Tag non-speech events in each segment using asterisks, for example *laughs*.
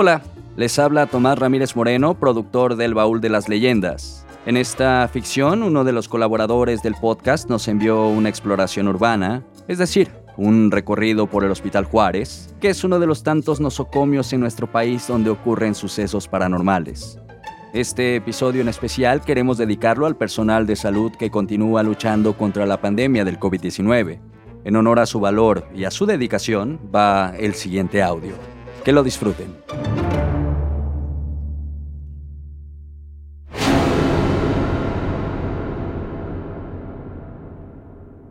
Hola, les habla Tomás Ramírez Moreno, productor del Baúl de las Leyendas. En esta ficción, uno de los colaboradores del podcast nos envió una exploración urbana, es decir, un recorrido por el Hospital Juárez, que es uno de los tantos nosocomios en nuestro país donde ocurren sucesos paranormales. Este episodio en especial queremos dedicarlo al personal de salud que continúa luchando contra la pandemia del COVID-19. En honor a su valor y a su dedicación va el siguiente audio. Que lo disfruten.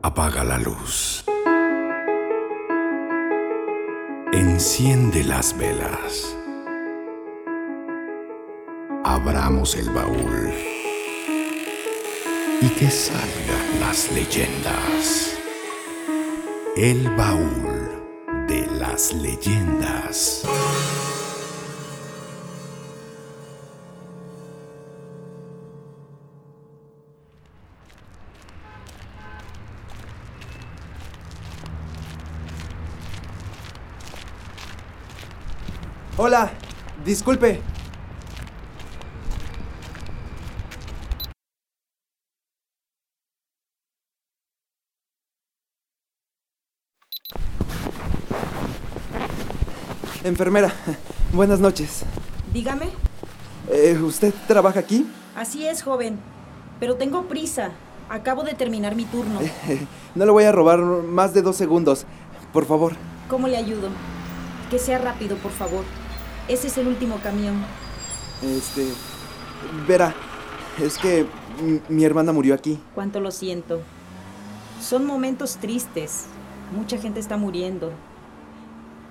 Apaga la luz. Enciende las velas. Abramos el baúl. Y que salgan las leyendas. El baúl las leyendas. Hola, disculpe. Enfermera, buenas noches. Dígame. Eh, ¿Usted trabaja aquí? Así es, joven. Pero tengo prisa. Acabo de terminar mi turno. *laughs* no le voy a robar más de dos segundos. Por favor. ¿Cómo le ayudo? Que sea rápido, por favor. Ese es el último camión. Este... Verá, es que mi hermana murió aquí. Cuánto lo siento. Son momentos tristes. Mucha gente está muriendo.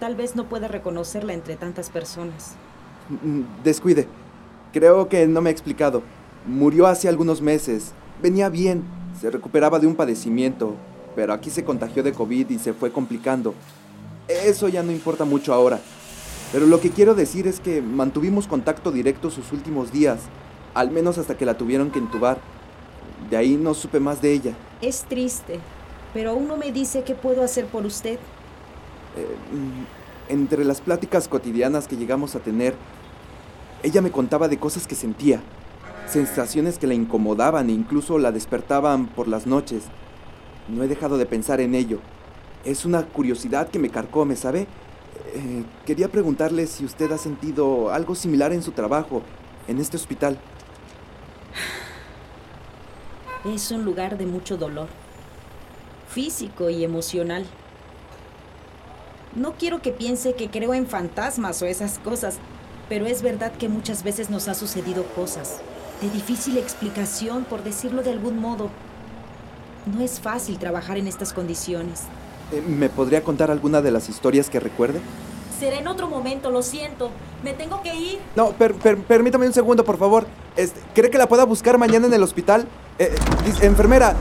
Tal vez no pueda reconocerla entre tantas personas. Mm, descuide. Creo que no me he explicado. Murió hace algunos meses. Venía bien. Se recuperaba de un padecimiento. Pero aquí se contagió de COVID y se fue complicando. Eso ya no importa mucho ahora. Pero lo que quiero decir es que mantuvimos contacto directo sus últimos días. Al menos hasta que la tuvieron que entubar. De ahí no supe más de ella. Es triste. Pero aún no me dice qué puedo hacer por usted. Eh, entre las pláticas cotidianas que llegamos a tener, ella me contaba de cosas que sentía, sensaciones que la incomodaban e incluso la despertaban por las noches. No he dejado de pensar en ello. Es una curiosidad que me carcome, ¿sabe? Eh, quería preguntarle si usted ha sentido algo similar en su trabajo, en este hospital. Es un lugar de mucho dolor, físico y emocional. No quiero que piense que creo en fantasmas o esas cosas, pero es verdad que muchas veces nos ha sucedido cosas de difícil explicación, por decirlo de algún modo. No es fácil trabajar en estas condiciones. Eh, ¿Me podría contar alguna de las historias que recuerde? Será en otro momento, lo siento. Me tengo que ir. No, permítame un segundo, por favor. Este, ¿Cree que la pueda buscar mañana en el hospital? Eh, enfermera,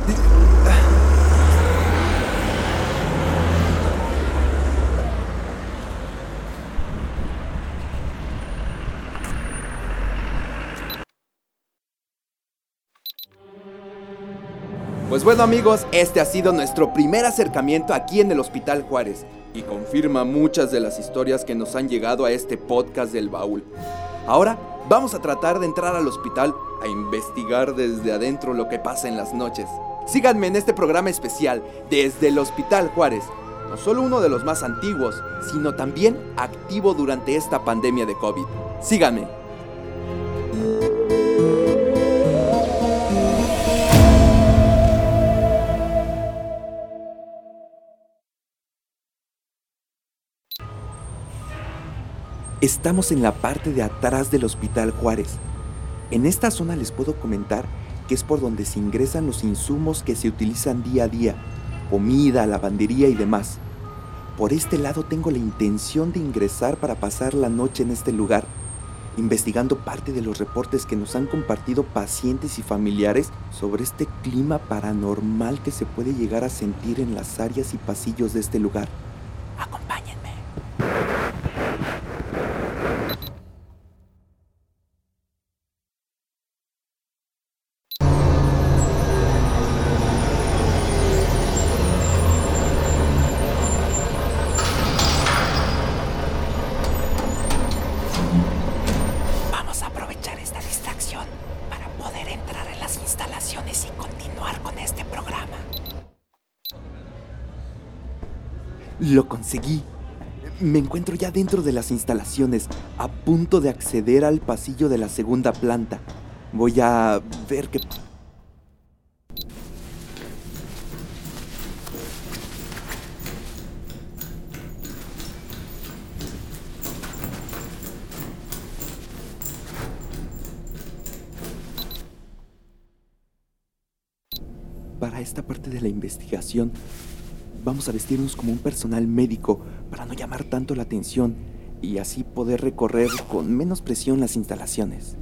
Pues bueno amigos, este ha sido nuestro primer acercamiento aquí en el Hospital Juárez y confirma muchas de las historias que nos han llegado a este podcast del baúl. Ahora vamos a tratar de entrar al hospital a investigar desde adentro lo que pasa en las noches. Síganme en este programa especial desde el Hospital Juárez, no solo uno de los más antiguos, sino también activo durante esta pandemia de COVID. Síganme. Estamos en la parte de atrás del Hospital Juárez. En esta zona les puedo comentar que es por donde se ingresan los insumos que se utilizan día a día, comida, lavandería y demás. Por este lado tengo la intención de ingresar para pasar la noche en este lugar, investigando parte de los reportes que nos han compartido pacientes y familiares sobre este clima paranormal que se puede llegar a sentir en las áreas y pasillos de este lugar. Lo conseguí. Me encuentro ya dentro de las instalaciones, a punto de acceder al pasillo de la segunda planta. Voy a ver qué... Para esta parte de la investigación, vamos a vestirnos como un personal médico para no llamar tanto la atención y así poder recorrer con menos presión las instalaciones.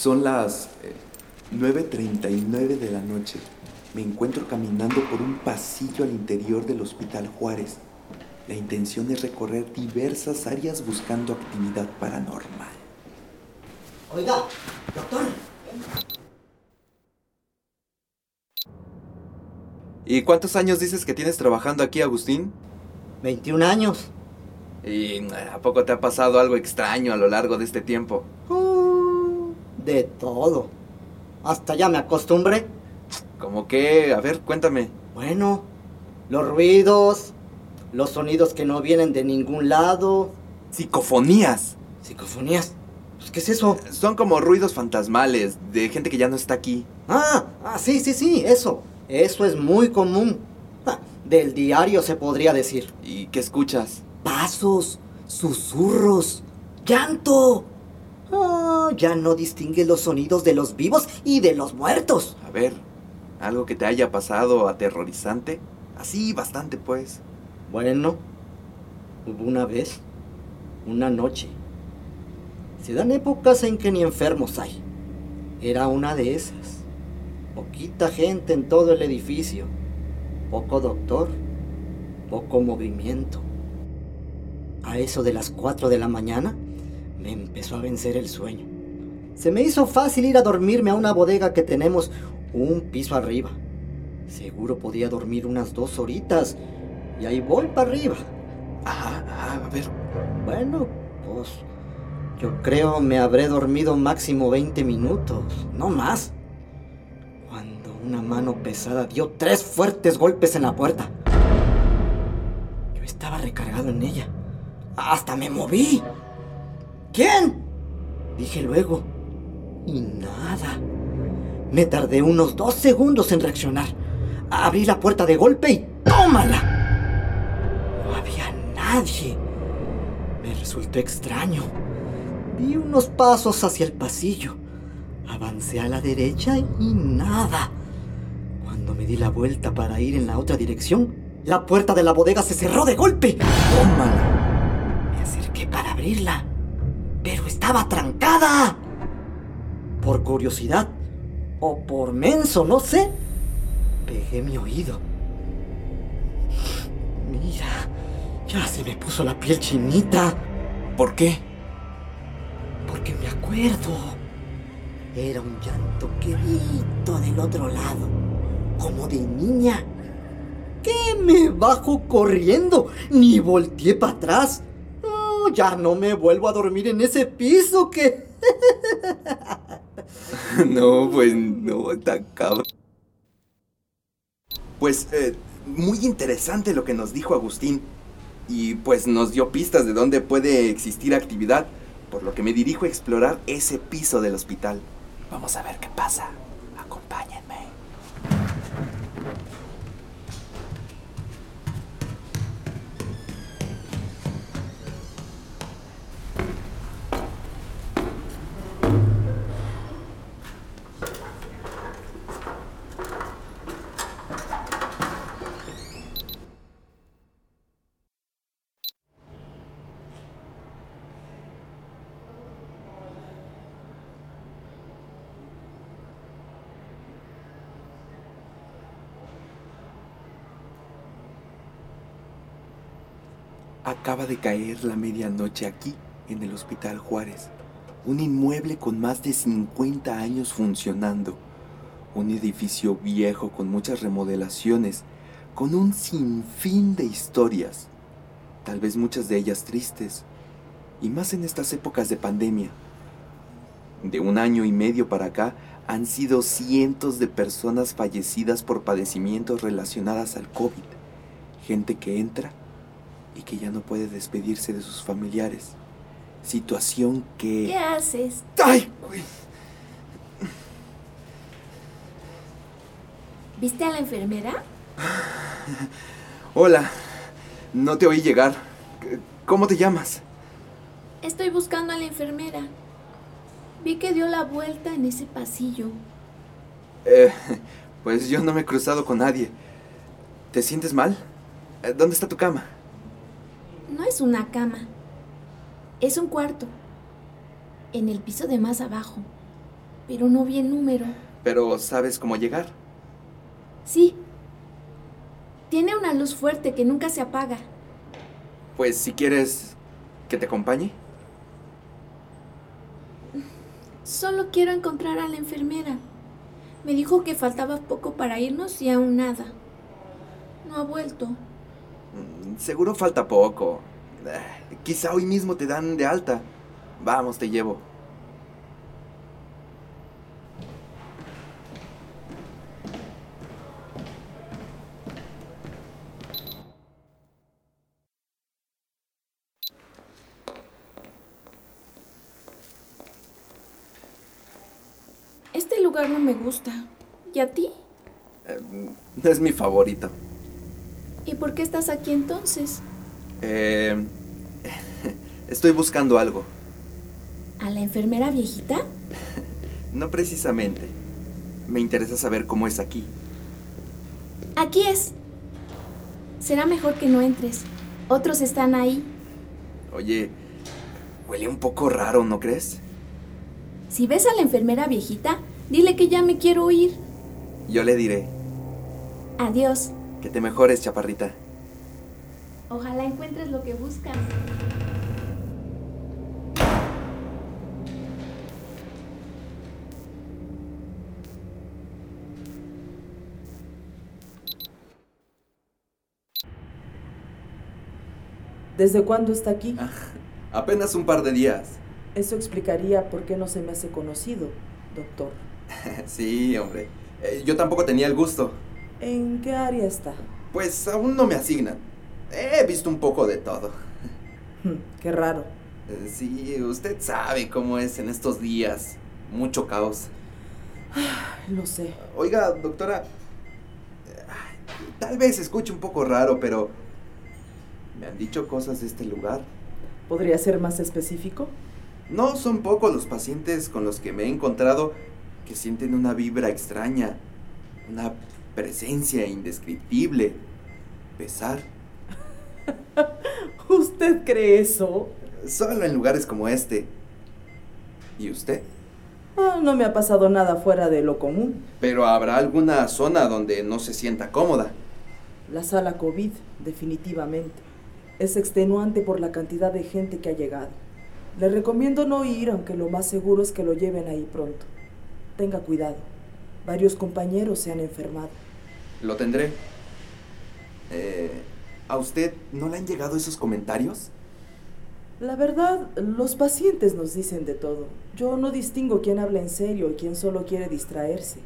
Son las eh, 9.39 de la noche. Me encuentro caminando por un pasillo al interior del Hospital Juárez. La intención es recorrer diversas áreas buscando actividad paranormal. Oiga, doctor. ¿Y cuántos años dices que tienes trabajando aquí, Agustín? 21 años. ¿Y a poco te ha pasado algo extraño a lo largo de este tiempo? Uh, de todo. Hasta ya me acostumbré. ¿Cómo qué? A ver, cuéntame. Bueno, los ruidos, los sonidos que no vienen de ningún lado. Psicofonías. Psicofonías. Pues, ¿Qué es eso? Son como ruidos fantasmales de gente que ya no está aquí. Ah, ah, sí, sí, sí, eso. Eso es muy común. Ah, del diario se podría decir. ¿Y qué escuchas? Pasos, susurros, llanto. Ah, ya no distingue los sonidos de los vivos y de los muertos. A ver, algo que te haya pasado aterrorizante. Así, bastante, pues. Bueno, hubo una vez, una noche. Se dan épocas en que ni enfermos hay. Era una de esas. Poquita gente en todo el edificio. Poco doctor. Poco movimiento. A eso de las 4 de la mañana me empezó a vencer el sueño. Se me hizo fácil ir a dormirme a una bodega que tenemos un piso arriba. Seguro podía dormir unas dos horitas. Y ahí voy para arriba. Ajá, ajá, a ver. Bueno, pues yo creo me habré dormido máximo 20 minutos, no más. Cuando una mano pesada dio tres fuertes golpes en la puerta. Yo estaba recargado en ella. Hasta me moví. ¿Quién? Dije luego. Y nada. Me tardé unos dos segundos en reaccionar. Abrí la puerta de golpe y tómala. No había nadie. Me resultó extraño. Di unos pasos hacia el pasillo. Avancé a la derecha y nada. Cuando me di la vuelta para ir en la otra dirección, la puerta de la bodega se cerró de golpe. ¡Tómala! Me acerqué para abrirla, estaba trancada. Por curiosidad, o por menso, no sé, pegué mi oído. Mira, ya se me puso la piel chinita. ¿Por qué? Porque me acuerdo. Era un llanto quedito del otro lado, como de niña. ¿Qué me bajo corriendo? Ni volteé para atrás. Ya no me vuelvo a dormir en ese piso que... *laughs* no, pues no, está cabrón. Pues eh, muy interesante lo que nos dijo Agustín. Y pues nos dio pistas de dónde puede existir actividad, por lo que me dirijo a explorar ese piso del hospital. Vamos a ver qué pasa. Acompáñenme. Acaba de caer la medianoche aquí, en el Hospital Juárez. Un inmueble con más de 50 años funcionando. Un edificio viejo con muchas remodelaciones, con un sinfín de historias. Tal vez muchas de ellas tristes. Y más en estas épocas de pandemia. De un año y medio para acá han sido cientos de personas fallecidas por padecimientos relacionadas al COVID. Gente que entra y que ya no puede despedirse de sus familiares. Situación que... ¿Qué haces? ¡Ay, güey! ¿Viste a la enfermera? *sighs* Hola, no te oí llegar. ¿Cómo te llamas? Estoy buscando a la enfermera. Vi que dio la vuelta en ese pasillo. Eh, pues yo no me he cruzado con nadie. ¿Te sientes mal? Eh, ¿Dónde está tu cama? No es una cama. Es un cuarto. En el piso de más abajo. Pero no vi el número. Pero ¿sabes cómo llegar? Sí. Tiene una luz fuerte que nunca se apaga. Pues si quieres que te acompañe. Solo quiero encontrar a la enfermera. Me dijo que faltaba poco para irnos y aún nada. No ha vuelto. Mm, Seguro falta poco. Eh, Quizá hoy mismo te dan de alta. Vamos, te llevo. Este lugar no me gusta. ¿Y a ti? Eh, es mi favorito. ¿Y por qué estás aquí entonces? Eh, estoy buscando algo. ¿A la enfermera viejita? *laughs* No precisamente. Me interesa saber cómo es aquí. Aquí es. Será mejor que no entres. Otros están ahí. Oye, huele un poco raro, ¿no crees? Si ves a la enfermera viejita, dile que ya me quiero ir. Yo le diré Adiós. Que te mejores, chaparrita. Ojalá encuentres lo que buscas. ¿Desde cuándo está aquí? Apenas un par de días. Eso explicaría por qué no se me hace conocido, doctor. *laughs* Sí, hombre. Eh, yo tampoco tenía el gusto. ¿En qué área está? Pues aún no me asignan. He visto un poco de todo. Hmm, Qué raro. Eh, Sí, usted sabe cómo es en estos días. Mucho caos. Lo sé. Oiga, doctora. Tal vez escuche un poco raro, pero... Me han dicho cosas de este lugar. ¿Podría ser más específico? No son pocos los pacientes con los que me he encontrado que sienten una vibra extraña, una presencia indescriptible, pesar. *laughs* ¿Usted cree eso? Solo en lugares como este. ¿Y usted? Ah, no me ha pasado nada fuera de lo común. Pero habrá alguna zona donde no se sienta cómoda. La sala COVID, definitivamente. Es extenuante por la cantidad de gente que ha llegado. Le recomiendo no ir, aunque lo más seguro es que lo lleven ahí pronto. Tenga cuidado. Varios compañeros se han enfermado. Lo tendré. Eh, ¿A usted no le han llegado esos comentarios? La verdad, los pacientes nos dicen de todo. Yo no distingo quién habla en serio y quién solo quiere distraerse.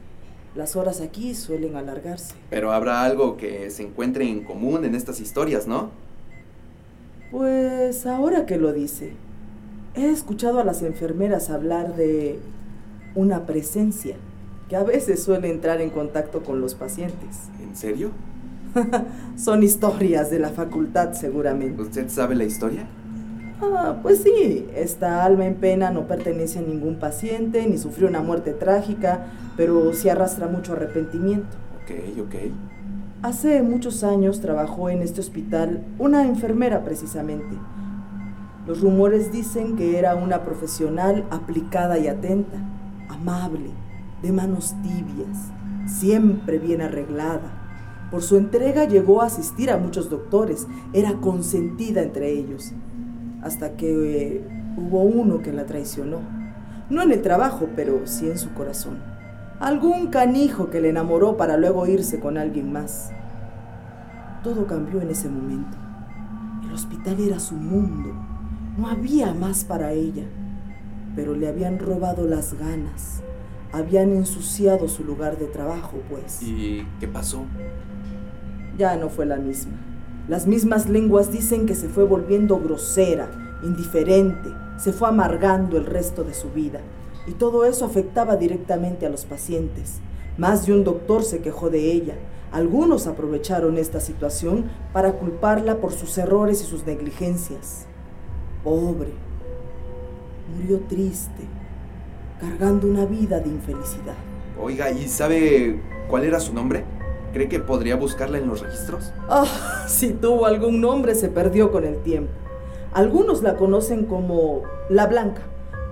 Las horas aquí suelen alargarse. Pero habrá algo que se encuentre en común en estas historias, ¿no? Pues ahora que lo dice, he escuchado a las enfermeras hablar de una presencia que a veces suele entrar en contacto con los pacientes. ¿En serio? *laughs* Son historias de la facultad seguramente. ¿Usted sabe la historia? Ah, pues sí, esta alma en pena no pertenece a ningún paciente ni sufrió una muerte trágica, pero sí arrastra mucho arrepentimiento. Ok, ok. Hace muchos años trabajó en este hospital una enfermera precisamente. Los rumores dicen que era una profesional aplicada y atenta, amable, de manos tibias, siempre bien arreglada, Por su entrega llegó a asistir a muchos doctores, era consentida entre ellos, hasta que eh, hubo uno que la traicionó. No en el trabajo, pero sí en su corazón. Algún canijo que le enamoró para luego irse con alguien más. Todo cambió en ese momento. El hospital era su mundo. No había más para ella. Pero le habían robado las ganas. Habían ensuciado su lugar de trabajo, pues. ¿Y qué pasó? Ya no fue la misma. Las mismas lenguas dicen que se fue volviendo grosera, indiferente, se fue amargando el resto de su vida. Y todo eso afectaba directamente a los pacientes. Más de un doctor se quejó de ella. Algunos aprovecharon esta situación para culparla por sus errores y sus negligencias. Pobre. Murió triste, cargando una vida de infelicidad. Oiga, ¿y sabe cuál era su nombre? ¿Cree que podría buscarla en los registros? Ah, *laughs* si tuvo algún nombre se perdió con el tiempo. Algunos la conocen como la Blanca,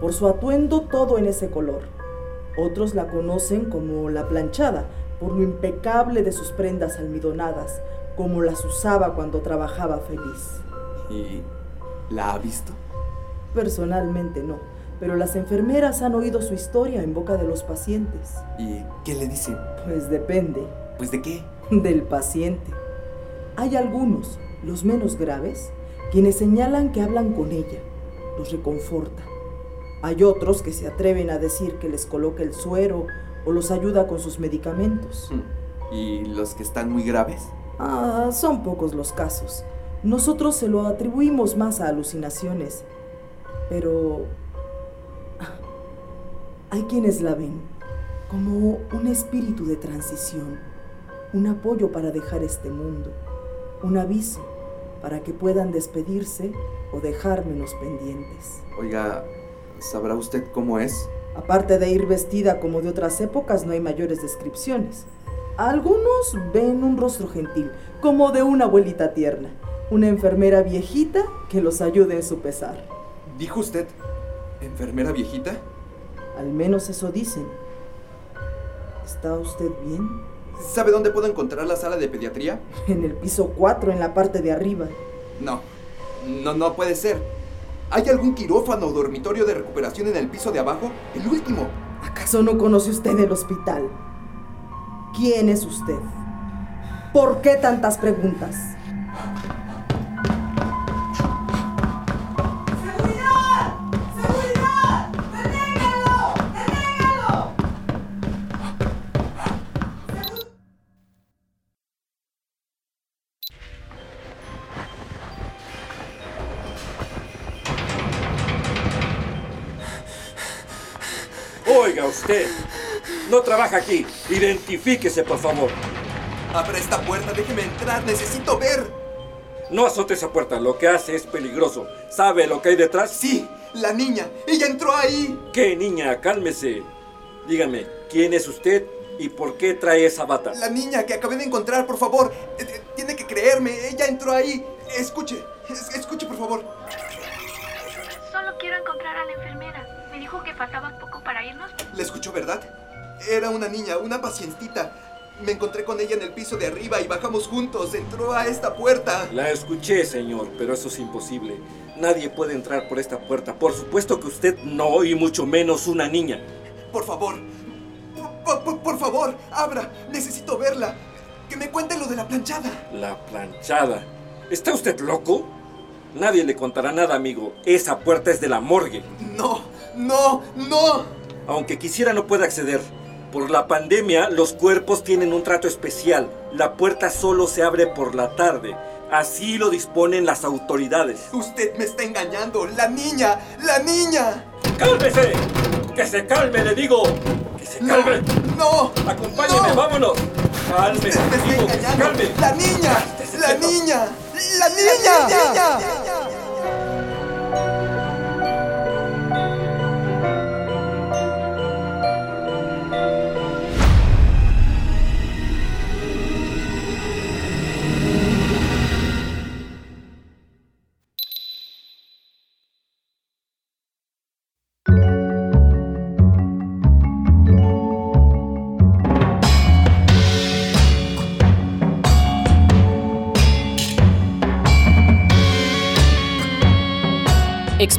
por su atuendo todo en ese color. Otros la conocen como la Planchada, por lo impecable de sus prendas almidonadas, como las usaba cuando trabajaba feliz. ¿Y la ha visto? Personalmente no, pero las enfermeras han oído su historia en boca de los pacientes. ¿Y qué le dicen? Pues depende. ¿Pues de qué? Del paciente. Hay algunos, los menos graves, quienes señalan que hablan con ella, los reconforta. Hay otros que se atreven a decir que les coloca el suero o los ayuda con sus medicamentos. Hmm. ¿Y los que están muy graves? Ah, son pocos los casos. Nosotros se lo atribuimos más a alucinaciones. Pero hay quienes la ven como un espíritu de transición, un apoyo para dejar este mundo, un aviso para que puedan despedirse o dejar menos pendientes. Oiga, ¿sabrá usted cómo es? Aparte de ir vestida como de otras épocas, no hay mayores descripciones. Algunos ven un rostro gentil, como de una abuelita tierna, una enfermera viejita que los ayude en su pesar. ¿Dijo usted enfermera viejita? Al menos eso dicen. ¿Está usted bien? ¿Sabe dónde puedo encontrar la sala de pediatría? En el piso 4, en la parte de arriba. No, no, no puede ser. ¿Hay algún quirófano o dormitorio de recuperación en el piso de abajo? El último. ¿Acaso no conoce usted el hospital? ¿Quién es usted? ¿Por qué tantas preguntas? Trabaja aquí. Identifíquese, por favor. Abra esta puerta, déjeme entrar, necesito ver. No azote esa puerta, lo que hace es peligroso. ¿Sabe lo que hay detrás? Sí, la niña, ella entró ahí. ¿Qué niña? Cálmese. Dígame, ¿quién es usted y por qué trae esa bata? La niña que acabé de encontrar, por favor. Eh, eh, Tiene que creerme, ella entró ahí. Escuche, es- escuche, por favor. Solo quiero encontrar a la enfermera. Me dijo que faltaba poco para irnos. ¿La escuchó, verdad? Era una niña, una pacientita. Me encontré con ella en el piso de arriba y bajamos juntos. Entró a esta puerta. La escuché, señor, pero eso es imposible. Nadie puede entrar por esta puerta. Por supuesto que usted no, y mucho menos una niña. Por favor. Por, por- por favor, abra. Necesito verla. Que me cuente lo de la planchada. La planchada. ¿Está usted loco? Nadie le contará nada, amigo. Esa puerta es de la morgue. No, no, no. Aunque quisiera no puede acceder. Por la pandemia, los cuerpos tienen un trato especial. La puerta solo se abre por la tarde. Así lo disponen las autoridades. Usted me está engañando. La niña, la niña. ¡Cálmese! ¡Que se calme, le digo! ¡Que se No, calme! no. ¡Acompáñeme, no. vámonos! ¡Cálmese, Usted me está digo, que se engañando. calme! La niña, la niña, la niña.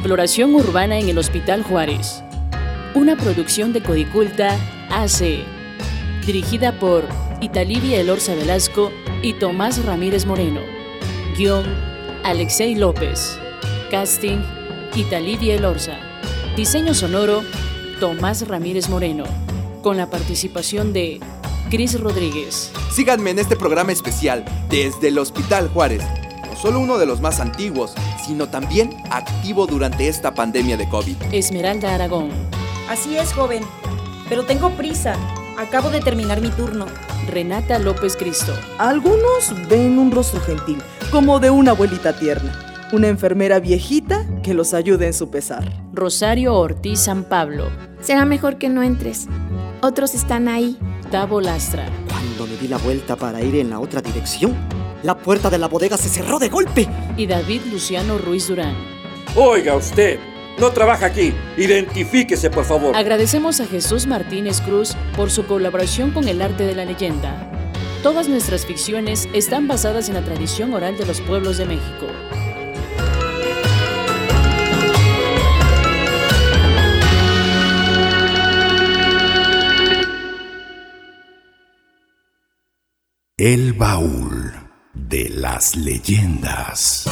Exploración urbana en el Hospital Juárez. Una producción de Codiculta AC. Dirigida por Italivia Elorza Velasco y Tomás Ramírez Moreno. Guión Alexei López. Casting Italivia Elorza. Diseño sonoro Tomás Ramírez Moreno. Con la participación de Cris Rodríguez. Síganme en este programa especial desde el Hospital Juárez. No solo uno de los más antiguos, sino también activo durante esta pandemia de COVID. Esmeralda Aragón. Así es, joven. Pero tengo prisa. Acabo de terminar mi turno. Renata López Cristo. Algunos ven un rostro gentil, como de una abuelita tierna. Una enfermera viejita que los ayude en su pesar. Rosario Ortiz San Pablo. Será mejor que no entres. Otros están ahí. Tavo Lastra. Cuando me di la vuelta para ir en la otra dirección, la puerta de la bodega se cerró de golpe. Y David Luciano Ruiz Durán. Oiga usted, no trabaja aquí. Identifíquese, por favor. Agradecemos a Jesús Martínez Cruz por su colaboración con el arte de la leyenda. Todas nuestras ficciones están basadas en la tradición oral de los pueblos de México. El baúl de las leyendas.